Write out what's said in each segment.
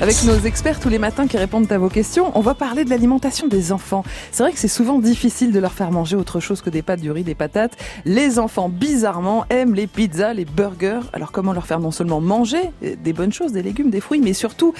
Avec nos experts tous les matins qui répondent à vos questions, on va parler de l'alimentation des enfants. C'est vrai que c'est souvent difficile de leur faire manger autre chose que des pâtes, du riz, des patates. Les enfants, bizarrement, aiment les pizzas, les burgers. Alors comment leur faire non seulement manger des bonnes choses, des légumes, des fruits, mais surtout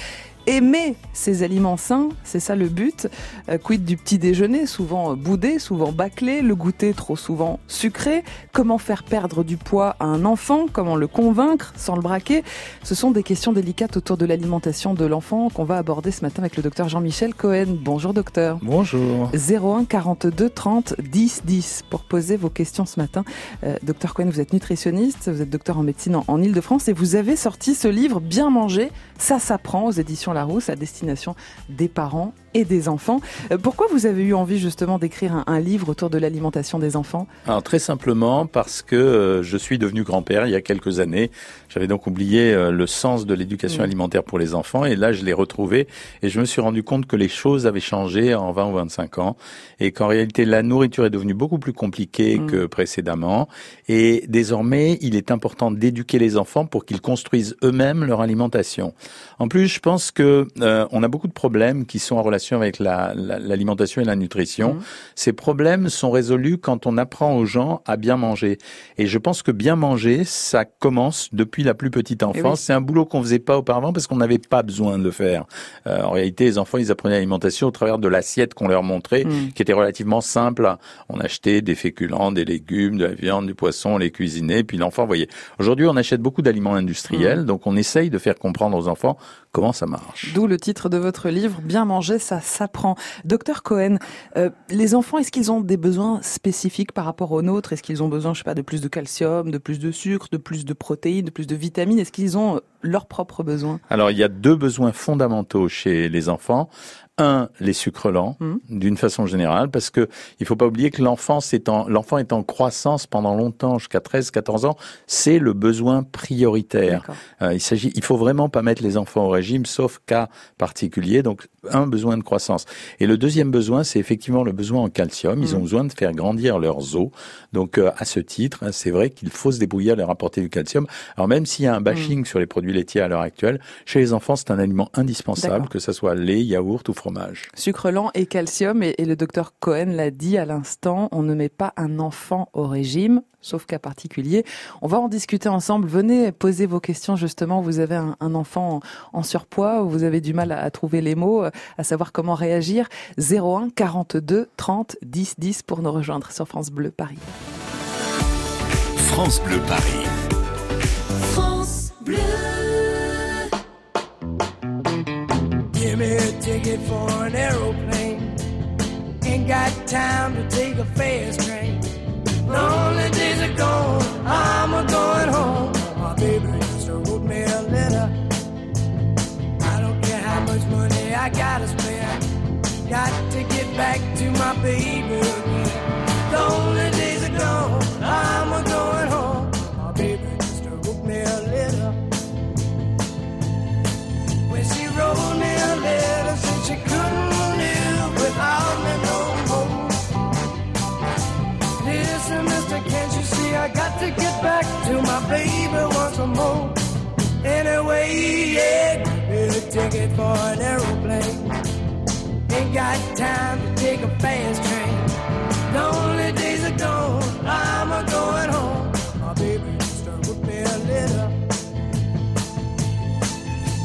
aimer ces aliments sains, c'est ça le but. Euh, quid du petit déjeuner, souvent boudé, souvent bâclé, le goûter trop souvent sucré. Comment faire perdre du poids à un enfant? Comment le convaincre sans le braquer? Ce sont des questions délicates autour de l'alimentation de l'enfant qu'on va aborder ce matin avec le docteur Jean-Michel Cohen. Bonjour docteur. Bonjour. 01 42 30 10 10 pour poser vos questions ce matin. Euh, docteur Cohen, vous êtes nutritionniste, vous êtes docteur en médecine en, en Ile-de-France et vous avez sorti ce livre Bien manger, ça s'apprend aux éditions Larousse à destination des parents et des enfants. Euh, pourquoi vous avez eu envie justement d'écrire un, livre autour de l'alimentation des enfants? Alors très simplement parce que euh, je suis devenu grand-père il y a quelques années. J'avais donc oublié euh, le sens de l'éducation alimentaire pour les enfants et là je l'ai retrouvé et je me suis rendu compte que les choses avaient changé en 20 ou 25 ans et qu'en réalité la nourriture est devenue beaucoup plus compliquée mm. que précédemment et désormais il est important d'éduquer les enfants pour qu'ils construisent eux-mêmes leur alimentation. En plus, je pense que on a beaucoup de problèmes qui sont en relation avec l'alimentation et la nutrition. Mmh. Ces problèmes sont résolus quand on apprend aux gens à bien manger. Et je pense que bien manger, ça commence depuis la plus petite eh enfance. C'est un boulot qu'on faisait pas auparavant parce qu'on n'avait pas besoin de le faire. Euh, en réalité, les enfants, ils apprenaient l'alimentation au travers de l'assiette qu'on leur montrait, mmh. qui était relativement simple. On achetait des féculents, des légumes, de la viande, du poisson, on les cuisinait, puis l'enfant voyait. Aujourd'hui, on achète beaucoup d'aliments industriels, mmh. donc on essaye de faire comprendre aux enfants comment ça marche? D'où le titre de votre livre, Bien manger, ça s'apprend. Docteur Cohen, euh, les enfants, est-ce qu'ils ont des besoins spécifiques par rapport aux nôtres? Est-ce qu'ils ont besoin, je sais pas, de plus de calcium, de plus de sucre, de plus de protéines, de plus de vitamines? Est-ce qu'ils ont leurs propres besoins? Alors, il y a deux besoins fondamentaux chez les enfants un, les sucres lents, mmh. d'une façon générale, parce que il faut pas oublier que l'enfant est en, l'enfant est en croissance pendant longtemps, jusqu'à 13, 14 ans, c'est le besoin prioritaire. Euh, il s'agit, il faut vraiment pas mettre les enfants au régime, sauf cas particulier. Donc, un besoin de croissance. Et le deuxième besoin, c'est effectivement le besoin en calcium. Ils ont mmh. besoin de faire grandir leurs os. Donc, euh, à ce titre, hein, c'est vrai qu'il faut se débrouiller à leur apporter du calcium. Alors, même s'il y a un bashing mmh. sur les produits laitiers à l'heure actuelle, chez les enfants, c'est un aliment indispensable, que ce soit lait, yaourt ou fromage. Sucre lent et calcium, et, le docteur Cohen l'a dit à l'instant, on ne met pas un enfant au régime, sauf cas particulier. On va en discuter ensemble. Venez poser vos questions justement. Vous avez un, enfant en, surpoids, vous avez du mal à, trouver les mots, à savoir comment réagir. 01 42 30 10 10 pour nous rejoindre sur France Bleu Paris. France Bleu Paris. France Bleu. For an aeroplane. Ain't got time to take a fast train. Lonely days are gone, I'm a going home. My baby just wrote me a letter.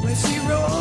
When she wrote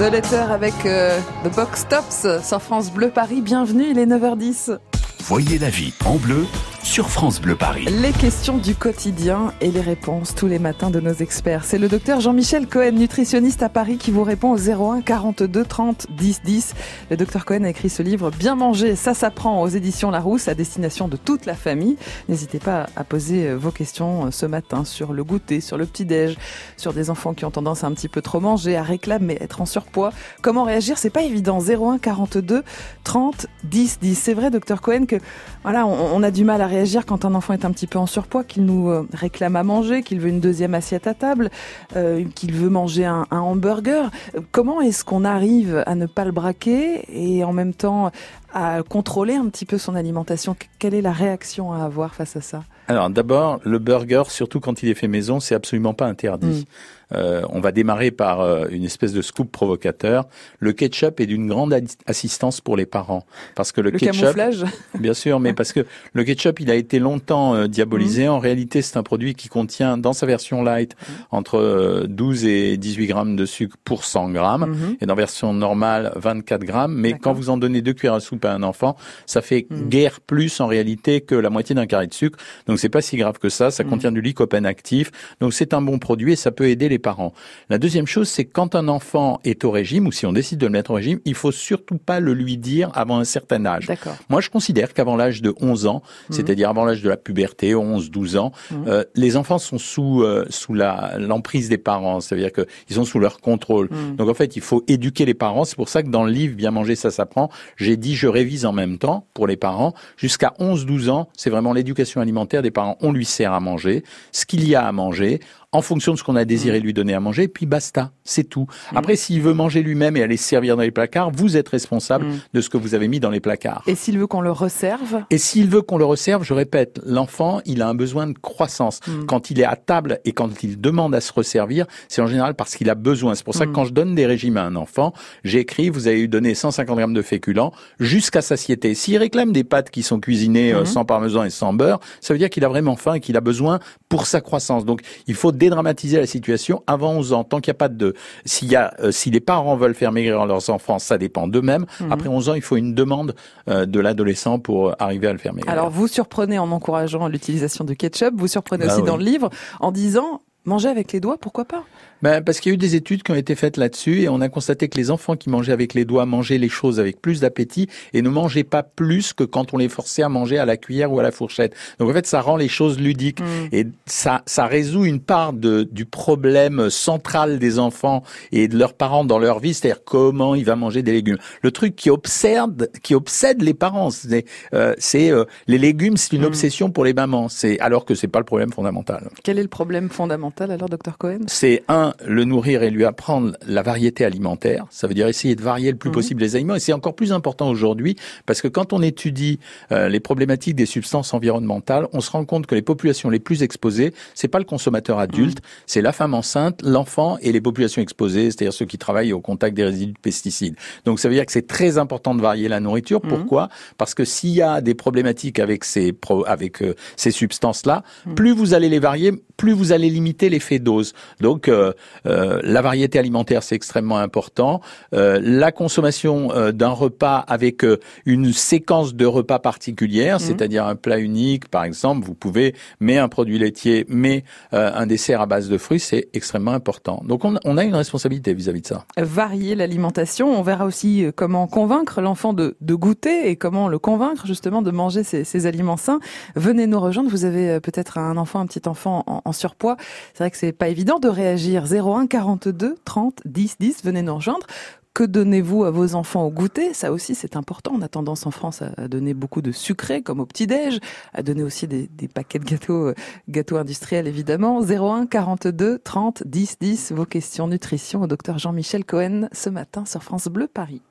The Letter avec euh, The Box Tops sur France Bleu Paris. Bienvenue, il est 9h10. Voyez la vie en bleu sur France Bleu Paris. Les questions du quotidien et les réponses tous les matins de nos experts. C'est le docteur Jean-Michel Cohen, nutritionniste à Paris, qui vous répond au 01 42 30 10 10. Le docteur Cohen a écrit ce livre Bien manger, ça s'apprend aux éditions Larousse à destination de toute la famille. N'hésitez pas à poser vos questions ce matin sur le goûter, sur le petit-déj, sur des enfants qui ont tendance à un petit peu trop manger, à réclamer, être en surpoids. Comment réagir? C'est pas évident. 01 42 30 10 10. C'est vrai, docteur Cohen, que voilà, on, on a du mal à réagir quand un enfant est un petit peu en surpoids, qu'il nous euh, réclame à manger, qu'il veut une deuxième assiette à table, euh, qu'il veut manger un, un hamburger. Comment est-ce qu'on arrive à ne pas le braquer et en même temps à contrôler un petit peu son alimentation? Quelle est la réaction à avoir face à ça? Alors d'abord, le burger, surtout quand il est fait maison, c'est absolument pas interdit. Mm. Euh, on va démarrer par euh, une espèce de scoop provocateur. Le ketchup est d'une grande assistance pour les parents parce que le, Le ketchup, camouflage bien sûr, mais parce que le ketchup, il a été longtemps euh, diabolisé. Mm. En réalité, c'est un produit qui contient, dans sa version light, entre euh, 12 et 18 grammes de sucre pour 100 grammes, Mhm. et dans version normale, 24 grammes. Mais quand vous en donnez deux cuillères à soupe à un enfant, ça fait Mm. guère plus en réalité que la moitié d'un carré de sucre. Donc c'est pas si grave que ça. Ça Mm. contient du lycopène actif. Donc c'est un bon produit et ça peut aider les parents. La deuxième chose, c'est quand un enfant est au régime ou si on décide de le mettre au régime, il faut surtout pas le lui dire avant un certain âge. D'accord. Moi, je considère qu'avant l'âge de 11 ans, Mhm. c'est-à-dire avant l'âge de la puberté, 11, 12 ans, Mhm. euh, les enfants sont sous euh, sous la l'emprise des parents, c'est-à-dire que ils sont sous leur contrôle. Mm. Donc en fait, il faut éduquer les parents. C'est pour ça que dans le livre Bien manger, ça s'apprend, j'ai dit je révise en même temps pour les parents. Jusqu'à 11-12 ans, c'est vraiment l'éducation alimentaire des parents. On lui sert à manger, ce qu'il y a à manger, en fonction de ce qu'on a désiré lui donner à manger, puis basta, c'est tout. Après, s'il veut manger lui-même et aller se servir dans les placards, vous êtes responsable Mm. de ce que vous avez mis dans les placards. Et s'il veut qu'on le resserve Et s'il veut qu'on le resserve, je répète, l'enfant, il a un besoin de croissance. Mm. Quand il est à table et quand il demande à se resservir, c'est en général parce qu'il a besoin. C'est pour ça que Mm. quand je donne des régimes à un enfant, j'écris, vous avez eu donné 150 grammes de féculents jusqu'à satiété. S'il réclame des pâtes qui sont cuisinées euh, Mhm. sans parmesan et sans beurre, ça veut dire qu'il a vraiment faim et qu'il a besoin pour sa croissance. Donc, il faut dédramatiser la situation avant 11 ans. Tant qu'il n'y a pas de, s'il y a, euh, si les parents veulent faire maigrir leurs enfants, ça dépend d'eux-mêmes. Mhm. Après 11 ans, il faut une demande euh, de l'adolescent pour euh, arriver à le faire maigrir. Alors vous surprenez en encourageant l'utilisation du ketchup, vous surprenez Bah aussi oui. dans le livre en disant manger avec les doigts, pourquoi pas? Ben, parce qu'il y a eu des études qui ont été faites là-dessus et on a constaté que les enfants qui mangeaient avec les doigts mangeaient les choses avec plus d'appétit et ne mangeaient pas plus que quand on les forçait à manger à la cuillère ou à la fourchette. Donc en fait, ça rend les choses ludiques et ça, ça résout une part de, du problème central des enfants et de leurs parents dans leur vie, c'est-à-dire comment il va manger des légumes. Le truc qui obsède, qui obsède les parents, c'est euh, euh, les légumes, c'est une Mm. obsession pour les mamans. C'est alors que c'est pas le problème fondamental. Quel est le problème fondamental? Alors, docteur Cohen c'est un, le nourrir et lui apprendre la variété alimentaire. Ça veut dire essayer de varier le plus Mhm. possible les aliments. Et c'est encore plus important aujourd'hui parce que quand on étudie euh, les problématiques des substances environnementales, on se rend compte que les populations les plus exposées, c'est pas le consommateur adulte, c'est la femme enceinte, l'enfant et les populations exposées, c'est-à-dire ceux qui travaillent au contact des résidus de pesticides. Donc ça veut dire que c'est très important de varier la nourriture. Mhm. Pourquoi? Parce que s'il y a des problématiques avec ces pro- avec euh, ces substances-là, Mhm. plus vous allez les varier, plus vous allez limiter l'effet dose. Donc euh, euh, la variété alimentaire c'est extrêmement important. Euh, la consommation euh, d'un repas avec euh, une séquence de repas particulière, Mhm. c'est-à-dire un plat unique par exemple, vous pouvez mais un produit laitier, mais euh, un dessert à base de fruits, c'est extrêmement important. Donc on, on a une responsabilité vis-à-vis de ça. Varier l'alimentation. On verra aussi comment convaincre l'enfant de, de goûter et comment le convaincre justement de manger ces, ces aliments sains. Venez nous rejoindre. Vous avez peut-être un enfant, un petit enfant en, en surpoids. C'est vrai que c'est pas évident de réagir. 01 42 30 10 10. Venez nous rejoindre. Que donnez-vous à vos enfants au goûter? Ça aussi, c'est important. On a tendance en France à donner beaucoup de sucré, comme au petit-déj, à donner aussi des, des paquets de gâteaux, euh, gâteaux industriels, évidemment. 01 42 30 10 10. Vos questions nutrition au docteur Jean-Michel Cohen ce matin sur France Bleu Paris.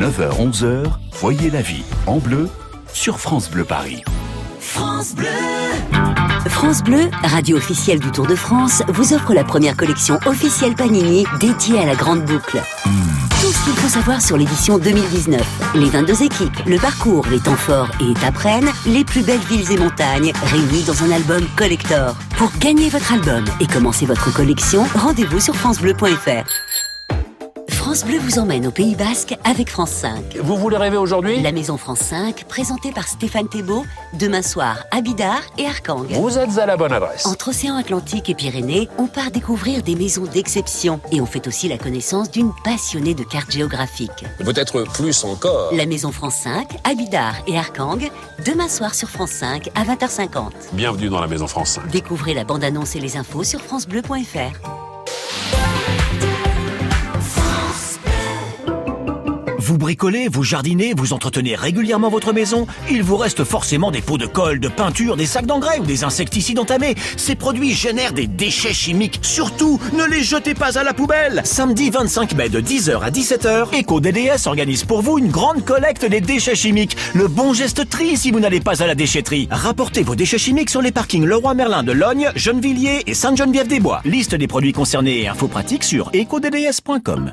9h-11h, voyez la vie en bleu sur France Bleu Paris. France Bleu. France Bleu, radio officielle du Tour de France, vous offre la première collection officielle Panini dédiée à la grande boucle. Tout ce qu'il faut savoir sur l'édition 2019. Les 22 équipes, le parcours, les temps forts et étapes reines, les plus belles villes et montagnes, réunis dans un album collector. Pour gagner votre album et commencer votre collection, rendez-vous sur francebleu.fr. France Bleu vous emmène au Pays Basque avec France 5. Vous voulez rêver aujourd'hui? La Maison France 5, présentée par Stéphane Thébault, demain soir à Bidart et Arcang. Vous êtes à la bonne adresse. Entre océan Atlantique et Pyrénées, on part découvrir des maisons d'exception et on fait aussi la connaissance d'une passionnée de cartes géographiques. Peut-être plus encore. La Maison France 5, à Bidart et Arcang, demain soir sur France 5 à 20h50. Bienvenue dans la Maison France 5. Découvrez la bande-annonce et les infos sur francebleu.fr. Vous bricolez, vous jardinez, vous entretenez régulièrement votre maison Il vous reste forcément des pots de colle, de peinture, des sacs d'engrais ou des insecticides entamés. Ces produits génèrent des déchets chimiques. Surtout, ne les jetez pas à la poubelle Samedi 25 mai de 10h à 17h, EcoDDS organise pour vous une grande collecte des déchets chimiques. Le bon geste tri si vous n'allez pas à la déchetterie. Rapportez vos déchets chimiques sur les parkings Leroy Merlin de Logne, Gennevilliers et Sainte-Geneviève-des-Bois. Liste des produits concernés et infos pratiques sur ecodds.com.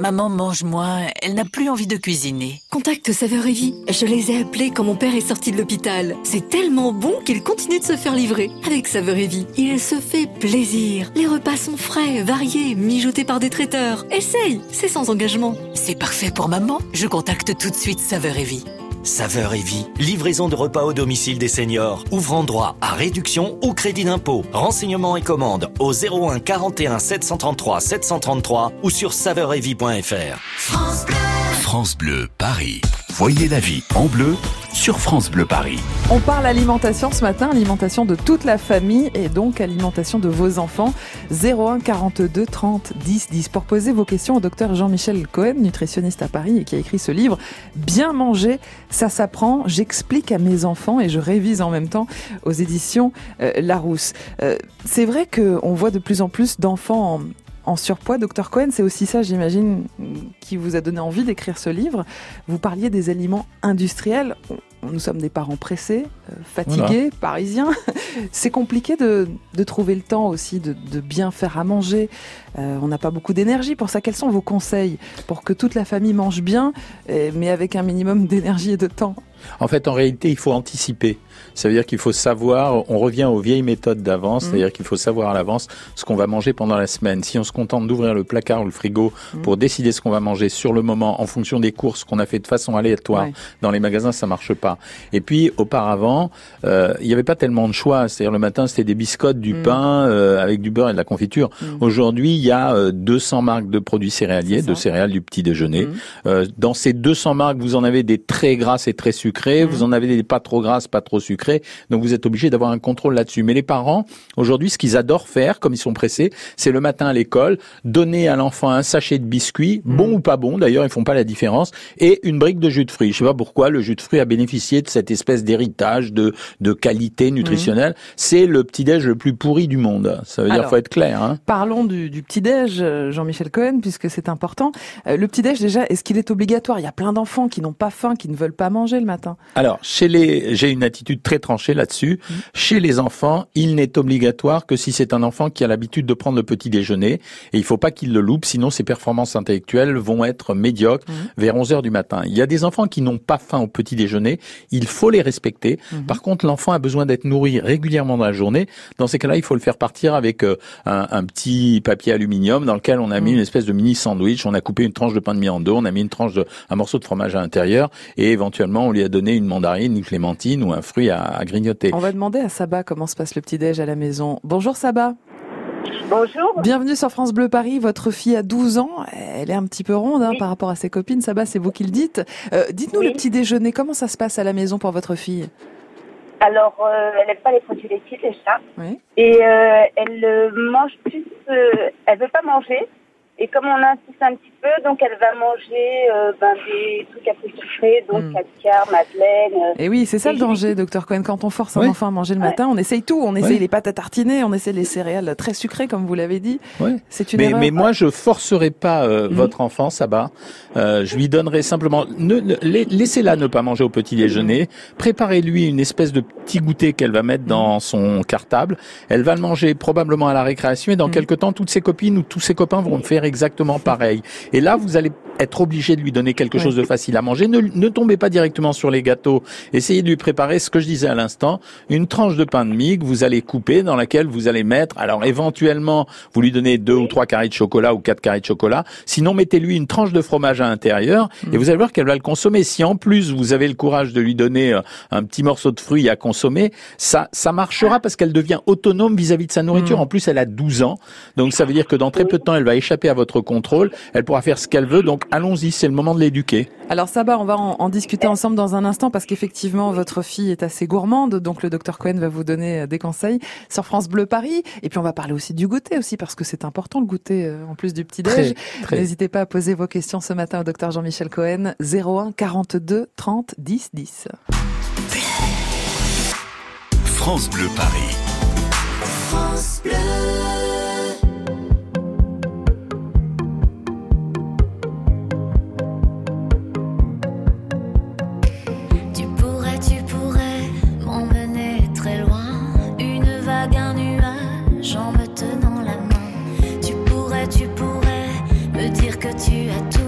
Maman mange moins, elle n'a plus envie de cuisiner. Contacte Saveur et Vie. Je les ai appelés quand mon père est sorti de l'hôpital. C'est tellement bon qu'il continue de se faire livrer. Avec Saveur et Vie, il se fait plaisir. Les repas sont frais, variés, mijotés par des traiteurs. Essaye, c'est sans engagement. C'est parfait pour maman. Je contacte tout de suite Saveur et Vie. Saveur et vie, livraison de repas au domicile des seniors, ouvrant droit à réduction ou crédit d'impôt. Renseignements et commandes au 01 41 733 733 ou sur saveuretvie.fr. France Bleu. France Bleu Paris. Voyez la vie en bleu sur France Bleu Paris. On parle alimentation ce matin, alimentation de toute la famille et donc alimentation de vos enfants. 01 42 30 10 10 pour poser vos questions au docteur Jean-Michel Cohen, nutritionniste à Paris et qui a écrit ce livre Bien manger, ça s'apprend. J'explique à mes enfants et je révise en même temps aux éditions euh, Larousse. Euh, c'est vrai qu'on voit de plus en plus d'enfants en, en surpoids. Docteur Cohen, c'est aussi ça, j'imagine, qui vous a donné envie d'écrire ce livre. Vous parliez des aliments industriels. Nous sommes des parents pressés, euh, fatigués, parisiens. c'est compliqué de, de, trouver le temps aussi de, de bien faire à manger. Euh, on n'a pas beaucoup d'énergie pour ça. Quels sont vos conseils pour que toute la famille mange bien, mais avec un minimum d'énergie et de temps en fait, en réalité, il faut anticiper. Ça veut dire qu'il faut savoir, on revient aux vieilles méthodes d'avance, mmh. c'est-à-dire qu'il faut savoir à l'avance ce qu'on va manger pendant la semaine. Si on se contente d'ouvrir le placard ou le frigo mmh. pour décider ce qu'on va manger sur le moment en fonction des courses qu'on a fait de façon aléatoire ouais. dans les magasins, ça marche pas. Et puis, auparavant, euh, il n'y avait pas tellement de choix. C'est-à-dire le matin, c'était des biscottes, du mmh. pain euh, avec du beurre et de la confiture. Aujourd'hui, il y a euh, 200 marques de produits céréaliers, de céréales du petit déjeuner. Euh, dans ces 200 marques, vous en avez des très grasses et très sucrées sucré, vous en avez des pas trop grasses, pas trop sucrées, donc vous êtes obligé d'avoir un contrôle là-dessus. Mais les parents, aujourd'hui, ce qu'ils adorent faire, comme ils sont pressés, c'est le matin à l'école, donner à l'enfant un sachet de biscuits, mmh. bon ou pas bon, d'ailleurs, ils font pas la différence, et une brique de jus de fruits. Je sais pas pourquoi le jus de fruits a bénéficié de cette espèce d'héritage de, de qualité nutritionnelle. Mmh. C'est le petit-déj le plus pourri du monde. Ça veut Alors, dire, faut être clair. Hein. Parlons du, du petit-déj, Jean-Michel Cohen, puisque c'est important. Euh, le petit-déj, déjà, est-ce qu'il est obligatoire? Il y a plein d'enfants qui n'ont pas faim, qui ne veulent pas manger le matin. Alors, chez les, j'ai une attitude très tranchée là-dessus. Mmh. Chez les enfants, il n'est obligatoire que si c'est un enfant qui a l'habitude de prendre le petit déjeuner, et il faut pas qu'il le loupe, sinon ses performances intellectuelles vont être médiocres mmh. vers 11 heures du matin. Il y a des enfants qui n'ont pas faim au petit déjeuner, il faut les respecter. Mmh. Par contre, l'enfant a besoin d'être nourri régulièrement dans la journée. Dans ces cas-là, il faut le faire partir avec euh, un, un, petit papier aluminium dans lequel on a mis une espèce de mini sandwich, on a coupé une tranche de pain de mie en deux, on a mis une tranche de, un morceau de fromage à l'intérieur, et éventuellement on lui a donné une mandarine, une clémentine ou un fruit à, à grignoter. On va demander à Saba comment se passe le petit-déj à la maison. Bonjour Saba. Bonjour. Bienvenue sur France Bleu Paris. Votre fille a 12 ans. Elle est un petit peu ronde hein, oui. par rapport à ses copines. Saba, c'est vous qui le dites. Euh, Dites-nous oui. le petit déjeuner. Comment ça se passe à la maison pour votre fille? Alors, euh, elle n'aime pas les produits laitiers déjà. Oui. Et euh, elle euh, mange plus. elle veut pas manger. Et comme on insiste un petit peu, donc elle va manger euh, ben, des trucs un peu sucrés, donc mm. caviar, madeleine. Euh, et oui, c'est ça le danger, docteur Cohen. Quand on force un oui. enfant à manger le matin, on essaye tout. On essaye ouais. les pâtes à tartiner, on essaye les céréales très sucrées, comme vous l'avez dit. Ouais. C'est une mais, erreur. Mais moi, je forcerai pas euh, mm. votre enfant, Saba. Euh, je lui donnerai simplement, ne, ne, laissez-la ne pas manger au petit déjeuner. Préparez-lui une espèce de petit goûter qu'elle va mettre dans son cartable. Elle va le manger probablement à la récréation et dans quelques temps, toutes ses copines ou tous ses copains vont faire exactement pareil. Et là, vous allez être obligé de lui donner quelque chose de facile à manger. Ne, ne tombez pas directement sur les gâteaux. Essayez de lui préparer ce que je disais à l'instant, une tranche de pain de mie que vous allez couper, dans laquelle vous allez mettre, alors éventuellement, vous lui donnez deux ou trois carrés de chocolat ou quatre carrés de chocolat. Sinon, mettez-lui une tranche de fromage à l'intérieur et vous allez voir qu'elle va le consommer. Si en plus vous avez le courage de lui donner euh, un petit morceau de fruit à consommer, ça, ça marchera parce qu'elle devient autonome vis-à-vis de sa nourriture. Mm. En plus, elle a 12 ans. Donc ça veut dire que dans très peu de temps, elle va échapper à votre contrôle. Elle pourra faire ce qu'elle veut. Donc allons-y, c'est le moment de l'éduquer. Alors Saba, on va en, en discuter ensemble dans un instant parce qu'effectivement votre fille est assez gourmande, donc le docteur Cohen va vous donner euh, des conseils sur France Bleu Paris. Et puis on va parler aussi du goûter aussi parce que c'est important le goûter euh, en plus du petit déj. N'hésitez pas à poser vos questions ce matin au docteur Jean-Michel Cohen 01 42 30 10 10. France Bleu Paris. France Bleu. Tu as tout,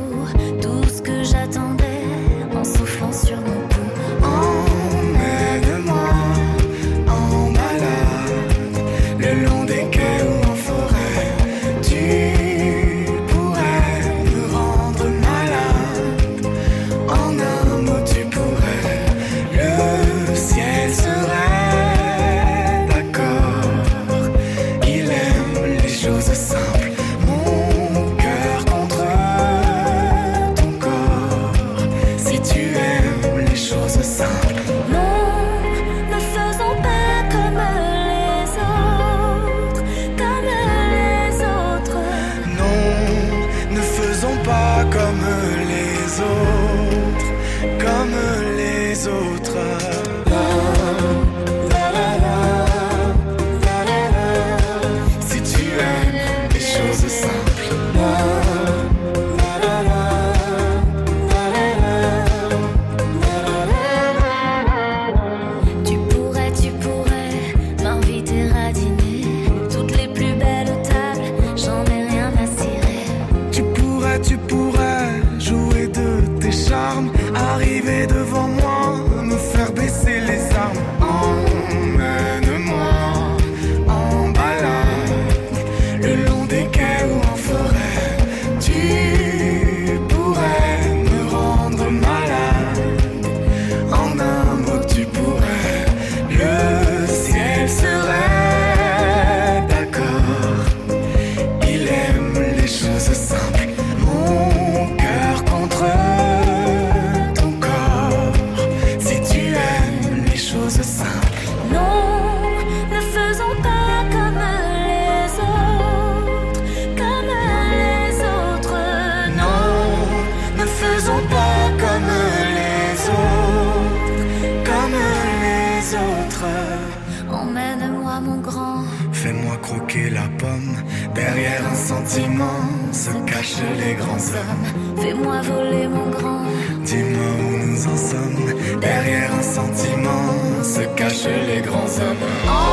cachent les grands hommes.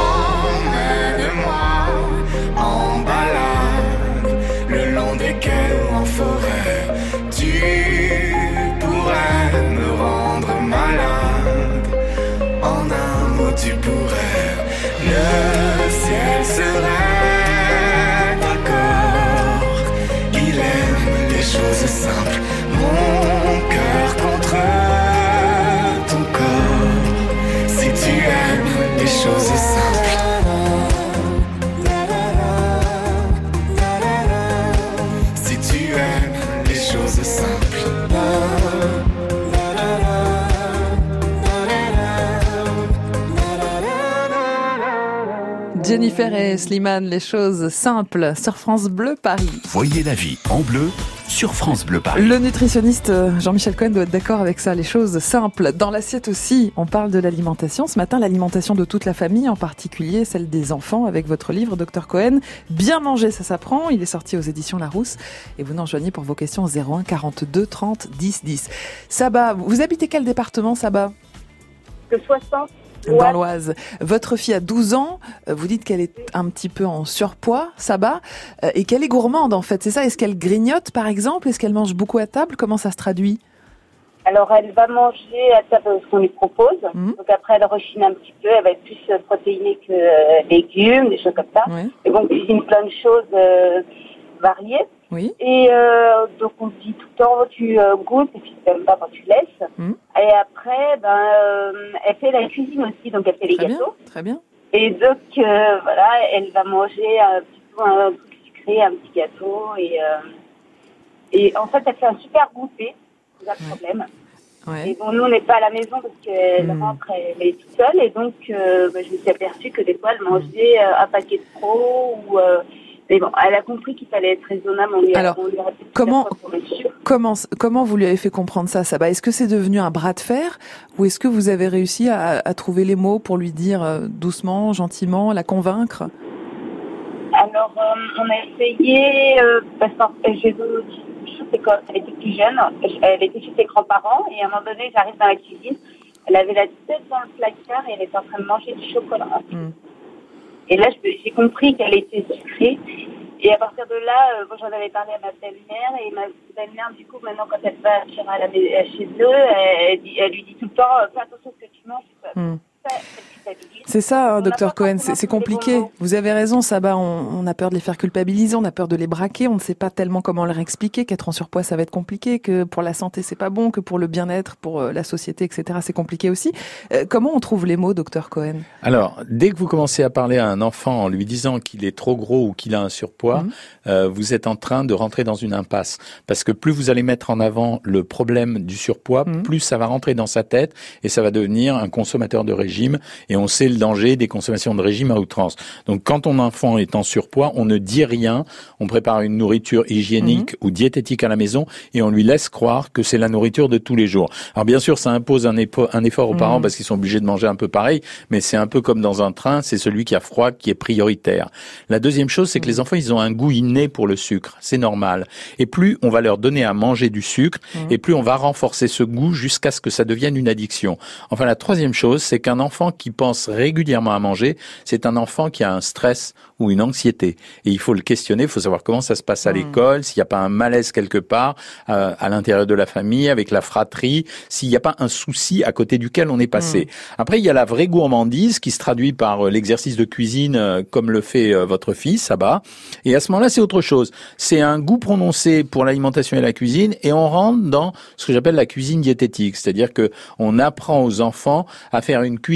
Slimane, les choses simples sur France Bleu Paris. Voyez la vie en bleu sur France Bleu Paris. Le nutritionniste euh, Jean-Michel Cohen doit être d'accord avec ça, les choses simples. Dans l'assiette aussi, on parle de l'alimentation. Ce matin, l'alimentation de toute la famille, en particulier celle des enfants, avec votre livre, Docteur Cohen. Bien manger, ça s'apprend. Il est sorti aux éditions Larousse. Et vous nous rejoignez pour vos questions 01 42 30 10 10. Saba, vous habitez quel département, Saba? Le 60. Dans l'Oise. Votre fille a 12 ans, euh, vous dites qu'elle est un petit peu en surpoids, ça bat, euh, et qu'elle est gourmande en fait, c'est ça? Est-ce qu'elle grignote par exemple? Est-ce qu'elle mange beaucoup à table? Comment ça se traduit? Alors, elle va manger à table ce qu'on lui propose. Mhm. Donc après, elle rechine un petit peu. Elle va être plus euh, protéinée que légumes, des choses comme ça. Et bon, cuisine plein de choses variées. Oui. Et donc, on dit tout le temps, tu goûtes, et puis même pas quand tu laisses. Mhm. Et après, ben, elle fait la cuisine aussi. Donc, elle fait les gâteaux. très bien. Et donc, euh, voilà, elle va manger un petit peu un truc sucré, un petit gâteau. Et, euh, et en fait, elle fait un super goûter. Pas le problème. Ouais. Et bon, nous, on n'est pas à la maison parce qu'elle hmm. rentre, elle est toute seule. Et donc, euh, bah, je me suis aperçue que des fois, elle mangeait un paquet de trop ou mais bon, elle a compris qu'il fallait être raisonnable. On lui Alors, comment, comment, comment vous lui avez fait comprendre ça, Saba? Est-ce que c'est devenu un bras de fer? Ou est-ce que vous avez réussi à, à, trouver les mots pour lui dire euh, doucement, gentiment, la convaincre? Alors, euh, on a essayé, euh, parce que j'ai quand elle était plus jeune, elle était chez ses grands-parents et à un moment donné, j'arrive dans la cuisine, elle avait la tête dans le placard et elle était en train de manger du chocolat. Hmm. Et là, j'ai compris qu'elle était sucrée. Et à partir de là, euh, j'en avais parlé à ma belle-mère. Et ma belle-mère, du coup, maintenant, quand elle va chez eux, elle, lui dit tout le temps, fais attention à ce que tu manges. Hmm. C'est ça, hein, docteur Cohen, c'est compliqué. Vous avez raison, Saba, on, on, a peur de les faire culpabiliser, on a peur de les braquer, on ne sait pas tellement comment leur expliquer qu'être en surpoids, ça va être compliqué, que pour la santé, c'est pas bon, que pour le bien-être, pour euh, la société, etc., c'est compliqué aussi. Euh, comment on trouve les mots, docteur Cohen? Alors, dès que vous commencez à parler à un enfant en lui disant qu'il est trop gros ou qu'il a un surpoids, mhm. euh, vous êtes en train de rentrer dans une impasse. Parce que plus vous allez mettre en avant le problème du surpoids, mhm. plus ça va rentrer dans sa tête et ça va devenir un consommateur de régime. Et on sait le danger des consommations de régime à outrance. Donc quand ton enfant est en surpoids, on ne dit rien, on prépare une nourriture hygiénique mhm. ou diététique à la maison et on lui laisse croire que c'est la nourriture de tous les jours. Alors bien sûr, ça impose un, effort aux parents mhm. parce qu'ils sont obligés de manger un peu pareil, mais c'est un peu comme dans un train, c'est celui qui a froid qui est prioritaire. La deuxième chose, c'est que les mhm. enfants, ils ont un goût inné pour le sucre, c'est normal. Et plus on va leur donner à manger du sucre, et plus on va renforcer ce goût jusqu'à ce que ça devienne une addiction. Enfin, la troisième chose, c'est qu'un enfant qui pense régulièrement à manger, c'est un enfant qui a un stress ou une anxiété. Et il faut le questionner, il faut savoir comment ça se passe à hmm. l'école, s'il n'y a pas un malaise quelque part euh, à l'intérieur de la famille, avec la fratrie, s'il n'y a pas un souci à côté duquel on est passé. Hmm. Après, il y a la vraie gourmandise qui se traduit par euh, l'exercice de cuisine euh, comme le fait votre fils, Saba. Et à ce moment-là, c'est autre chose. C'est un goût prononcé pour l'alimentation et la cuisine et on rentre dans ce que j'appelle la cuisine diététique. C'est-à-dire que on apprend aux enfants à faire une cuisine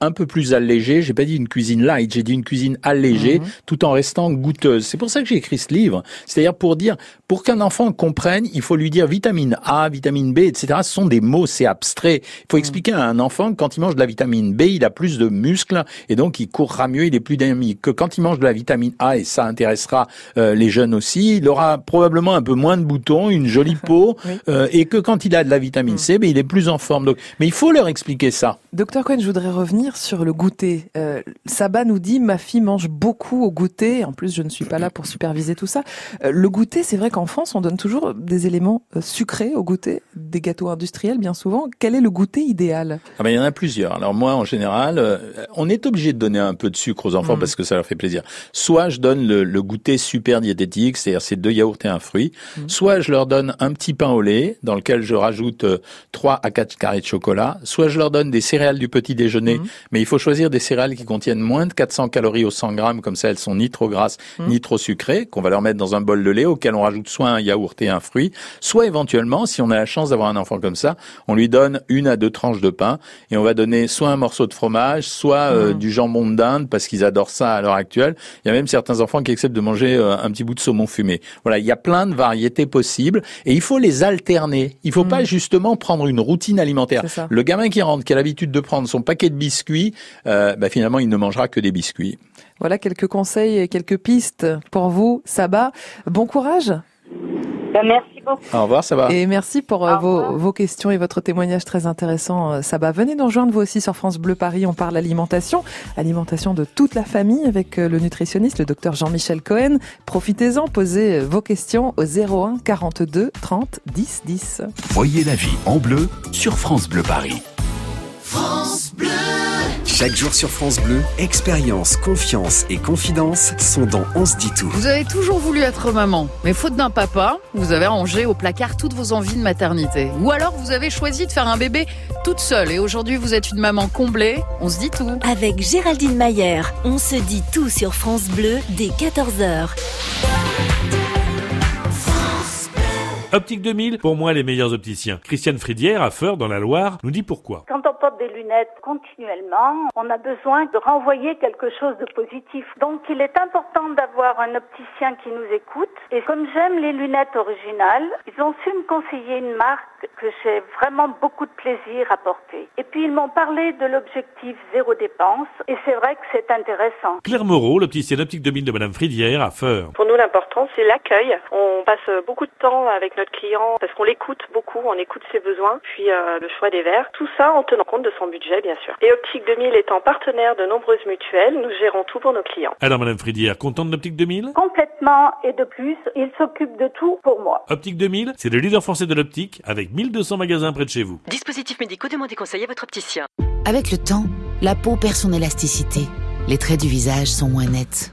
un peu plus allégée. J'ai pas dit une cuisine light, j'ai dit une cuisine allégée. Hmm tout en restant goûteuse. C'est pour ça que j'ai écrit ce livre. C'est-à-dire pour dire, pour qu'un enfant comprenne, il faut lui dire vitamine A, vitamine B, etc. Ce sont des mots, c'est abstrait. Il faut mm. expliquer à un enfant que quand il mange de la vitamine B, il a plus de muscles et donc il courra mieux, il est plus dynamique. Que quand il mange de la vitamine A, et ça intéressera euh, les jeunes aussi, il aura probablement un peu moins de boutons, une jolie peau, euh, et que quand il a de la vitamine mm. C, ben, il est plus en forme. Donc, mais il faut leur expliquer ça. Docteur Cohen, je voudrais revenir sur le goûter. Euh, Saba nous dit, ma fille mange beaucoup au goûter. En plus, je ne suis pas là pour superviser tout ça. Euh, le goûter, c'est vrai qu'en France, on donne toujours des éléments euh, sucrés au goûter, des gâteaux industriels bien souvent. Quel est le goûter idéal? Ah ben, Il y en a plusieurs. Alors moi, en général, euh, on est obligé de donner un peu de sucre aux enfants mm. parce que ça leur fait plaisir. Soit je donne le, goûter super diététique, c'est-à-dire c'est deux yaourts et un fruit. Mm. Soit je leur donne un petit pain au lait dans lequel je rajoute 3 à 4 carrés de chocolat. Soit je leur donne des céréales du petit déjeuner, mm. mais il faut choisir des céréales qui contiennent moins de 400 calories au 100 grammes, comme ça elles sont ni trop grasses mmh. ni trop sucrées, qu'on va leur mettre dans un bol de lait auquel on rajoute soit un yaourt et un fruit, soit éventuellement, si on a la chance d'avoir un enfant comme ça, on lui donne une à deux tranches de pain et on va donner soit un morceau de fromage, soit euh, mmh. du jambon d'Inde parce qu'ils adorent ça à l'heure actuelle. Il y a même certains enfants qui acceptent de manger euh, un petit bout de saumon fumé. Voilà, il y a plein de variétés possibles et il faut les alterner. Il faut mmh. pas justement prendre une routine alimentaire. Le gamin qui rentre, qui a l'habitude de prendre son paquet de biscuits, euh, bah, finalement, il ne mangera que des biscuits. Voilà quelques conseils et quelques pistes pour vous, Saba. Bon courage. Ben, merci beaucoup. Au revoir, Saba. Et merci pour euh, vos, vos, questions et votre témoignage très intéressant, euh, Saba. Venez nous rejoindre vous aussi sur France Bleu Paris. On parle alimentation, alimentation de toute la famille avec euh, le nutritionniste, le docteur Jean-Michel Cohen. Profitez-en, posez vos questions au 01 42 30 10 10. Voyez la vie en bleu sur France Bleu Paris. France Bleu. Chaque jour sur France Bleu, expérience, confiance et confidence sont dans On se dit tout. Vous avez toujours voulu être maman, mais faute d'un papa, vous avez rangé au placard toutes vos envies de maternité. Ou alors vous avez choisi de faire un bébé toute seule et aujourd'hui vous êtes une maman comblée. On se dit tout. Avec Géraldine Mayer, on se dit tout sur France Bleu dès 14h. Optique 2000, pour moi les meilleurs opticiens. Christiane Fridière, à Feur, dans la Loire, nous dit pourquoi. Quand on porte des lunettes continuellement, on a besoin de renvoyer quelque chose de positif. Donc il est important d'avoir un opticien qui nous écoute. Et comme j'aime les lunettes originales, ils ont su me conseiller une marque que j'ai vraiment beaucoup de plaisir à porter. Et puis ils m'ont parlé de l'objectif zéro dépense. Et c'est vrai que c'est intéressant. Claire Moreau, l'opticienne Optique 2000 de Madame Fridière, à Feur. Pour nous, l'important, c'est l'accueil. On passe beaucoup de temps avec notre client parce qu'on l'écoute beaucoup, on écoute ses besoins, puis euh, le choix des verres. Tout ça en tenant compte de son budget, bien sûr. Et Optique 2000 étant partenaire de nombreuses mutuelles, nous gérons tout pour nos clients. Alors Madame Fridière, contente d'Optique 2000 Complètement. Et de plus, il s'occupe de tout pour moi. Optique 2000, c'est le leader français de l'optique avec 1200 magasins près de chez vous. Dispositifs médicaux, demandez conseil à votre opticien. Avec le temps, la peau perd son élasticité. Les traits du visage sont moins nets.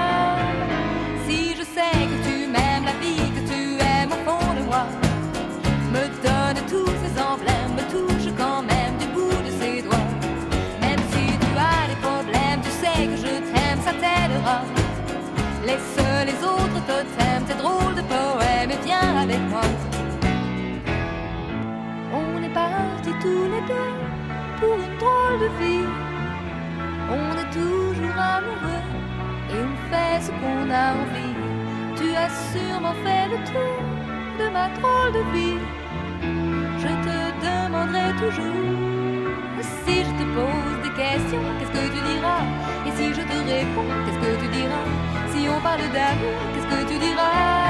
Laisse les autres totems, tes drôles de poèmes, et viens avec moi. On est partis tous les deux pour une drôle de vie. On est toujours amoureux et on fait ce qu'on a envie. Tu as sûrement fait le tour de ma drôle de vie. Je te demanderai toujours si je te pose des questions, qu'est-ce que tu diras? Et si je te réponds, parle d'amour, qu'est-ce que tu diras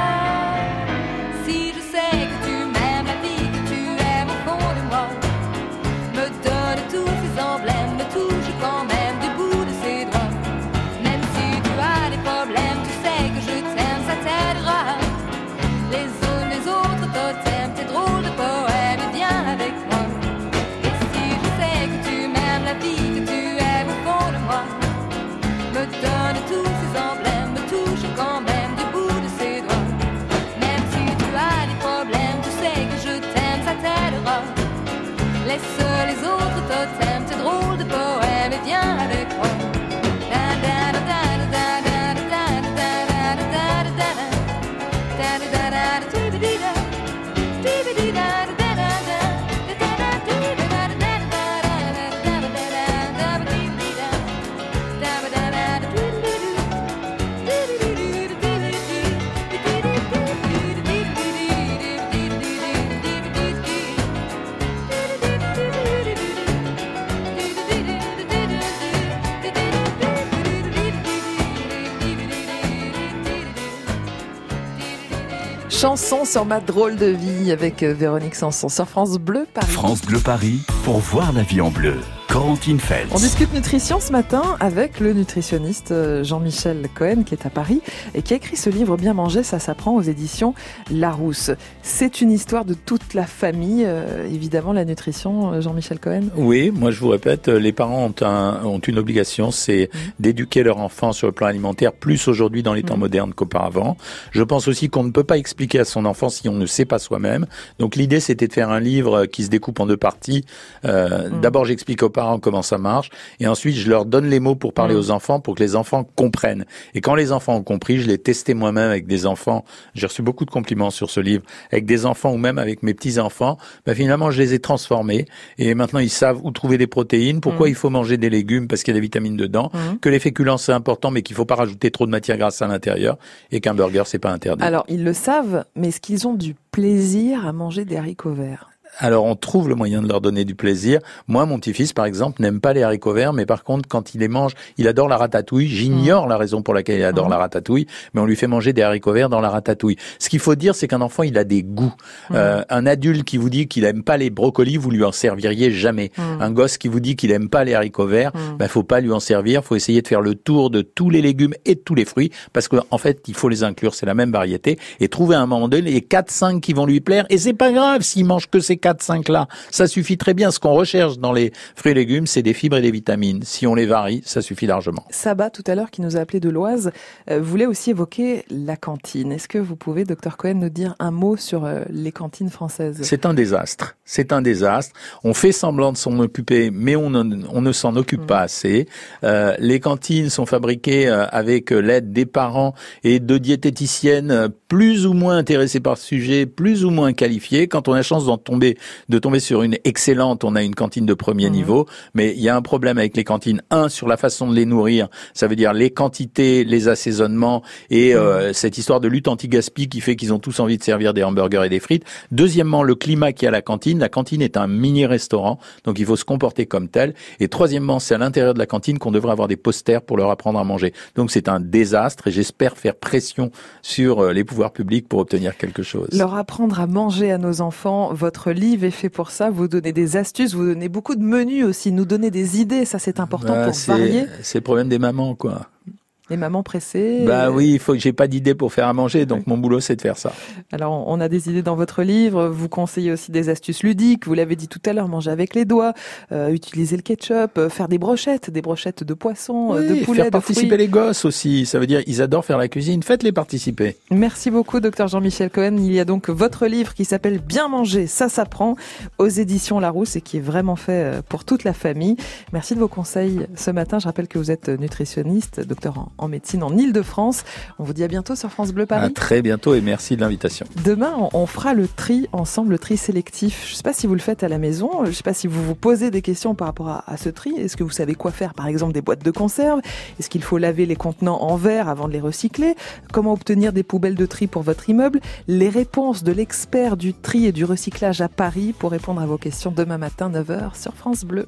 Chanson sur ma drôle de vie avec euh, Véronique Sanson sur France Bleu Paris. France Bleu Paris pour voir la vie en bleu. Corentine Feltz. On discute nutrition ce matin avec le nutritionniste euh, Jean-Michel Cohen qui est à Paris et qui a écrit ce livre Bien manger, ça s'apprend aux éditions Larousse. C'est une histoire de toute la famille, euh, évidemment, la nutrition, euh, Jean-Michel Cohen? Oui, moi je vous répète, les parents ont, un, ont une obligation, c'est d'éduquer leur enfant sur le plan alimentaire, plus aujourd'hui dans les temps modernes qu'auparavant. Je pense aussi qu'on ne peut pas expliquer à son enfant si on ne sait pas soi-même. Donc l'idée c'était de faire un livre qui se découpe en deux parties. Euh, D'abord j'explique aux parents parents comment ça marche, et ensuite je leur donne les mots pour parler Mm. aux enfants, pour que les enfants comprennent. Et quand les enfants ont compris, je l'ai testé moi-même avec des enfants. J'ai reçu beaucoup de compliments sur ce livre, avec des enfants ou même avec mes petits enfants. Ben, finalement, je les ai transformés, et maintenant ils savent où trouver des protéines, pourquoi Mm. il faut manger des légumes parce qu'il y a des vitamines dedans, Mm. que les féculents c'est important, mais qu'il faut pas rajouter trop de matière grasse à l'intérieur, et qu'un burger c'est pas interdit. Alors, ils le savent, mais est-ce qu'ils ont du plaisir à manger des haricots verts? Alors on trouve le moyen de leur donner du plaisir. Moi, mon petit-fils, par exemple, n'aime pas les haricots verts, mais par contre, quand il les mange, il adore la ratatouille. J'ignore la raison pour laquelle il adore la ratatouille, mais on lui fait manger des haricots verts dans la ratatouille. Ce qu'il faut dire, c'est qu'un enfant, il a des goûts. Euh, un adulte qui vous dit qu'il aime pas les brocolis, vous lui en serviriez jamais. Mm. Un gosse qui vous dit qu'il aime pas les haricots verts, Mm. ben faut pas lui en servir. Faut essayer de faire le tour de tous les légumes et de tous les fruits, parce qu'en en fait, il faut les inclure. C'est la même variété et trouver à un moment donné les 4-5 qui vont lui plaire. Et c'est pas grave s'il mange que ces 4-5 là. Ça suffit très bien. Ce qu'on recherche dans les fruits et légumes, c'est des fibres et des vitamines. Si on les varie, ça suffit largement. Saba, tout à l'heure, qui nous a appelé de l'Oise, euh, voulait aussi évoquer la cantine. Est-ce que vous pouvez, docteur Cohen, nous dire un mot sur euh, les cantines françaises? C'est un désastre. C'est un désastre. On fait semblant de s'en occuper, mais on ne, on ne s'en occupe pas assez. Euh, les cantines sont fabriquées avec l'aide des parents et de diététiciennes plus ou moins intéressées par ce sujet, plus ou moins qualifiées. Quand on a chance d'en tomber, de tomber sur une excellente, on a une cantine de premier niveau. Mais il y a un problème avec les cantines. Un, sur la façon de les nourrir. Ça veut dire les quantités, les assaisonnements et euh, cette histoire de lutte anti-gaspi qui fait qu'ils ont tous envie de servir des hamburgers et des frites. Deuxièmement, le climat qui a à la cantine. La cantine est un mini-restaurant, donc il faut se comporter comme tel. Et troisièmement, c'est à l'intérieur de la cantine qu'on devrait avoir des posters pour leur apprendre à manger. Donc c'est un désastre et j'espère faire pression sur euh, les pouvoirs publics pour obtenir quelque chose. Leur apprendre à manger à nos enfants, votre livre est fait pour ça. Vous donnez des astuces, vous donnez beaucoup de menus aussi, nous donner des idées, ça c'est important Bah, pour c'est varier. c'est le problème des mamans, quoi. Les mamans pressées. Bah oui, il faut que j'ai pas d'idée pour faire à manger, donc mon boulot c'est de faire ça. Alors, on a des idées dans votre livre. Vous conseillez aussi des astuces ludiques. Vous l'avez dit tout à l'heure, manger avec les doigts, euh, utiliser le ketchup, euh, faire des brochettes, des brochettes de poisson, euh, Oui, de poulet, faire de participer fruits. les gosses aussi, ça veut dire ils adorent faire la cuisine, faites-les participer. Merci beaucoup, docteur Jean-Michel Cohen. Il y a donc votre livre qui s'appelle Bien manger, ça s'apprend aux éditions Larousse et qui est vraiment fait euh, pour toute la famille. Merci de vos conseils ce matin. Je rappelle que vous êtes nutritionniste, docteur en, en médecine en Ile-de-France. On vous dit à bientôt sur France Bleu À Paris. très bientôt et merci de l'invitation. Demain, on- on fera le tri ensemble, le tri sélectif. Je ne sais pas si vous le faites à la maison. Je ne sais pas si vous vous posez des questions par rapport à, à ce tri. Est-ce que vous savez quoi faire, par exemple, des boîtes de conserve Est-ce qu'il faut laver les contenants en verre avant de les recycler? Comment obtenir des poubelles de tri pour votre immeuble? Les réponses de l'expert du tri et du recyclage à Paris pour répondre à vos questions demain matin, 9h sur France Bleu.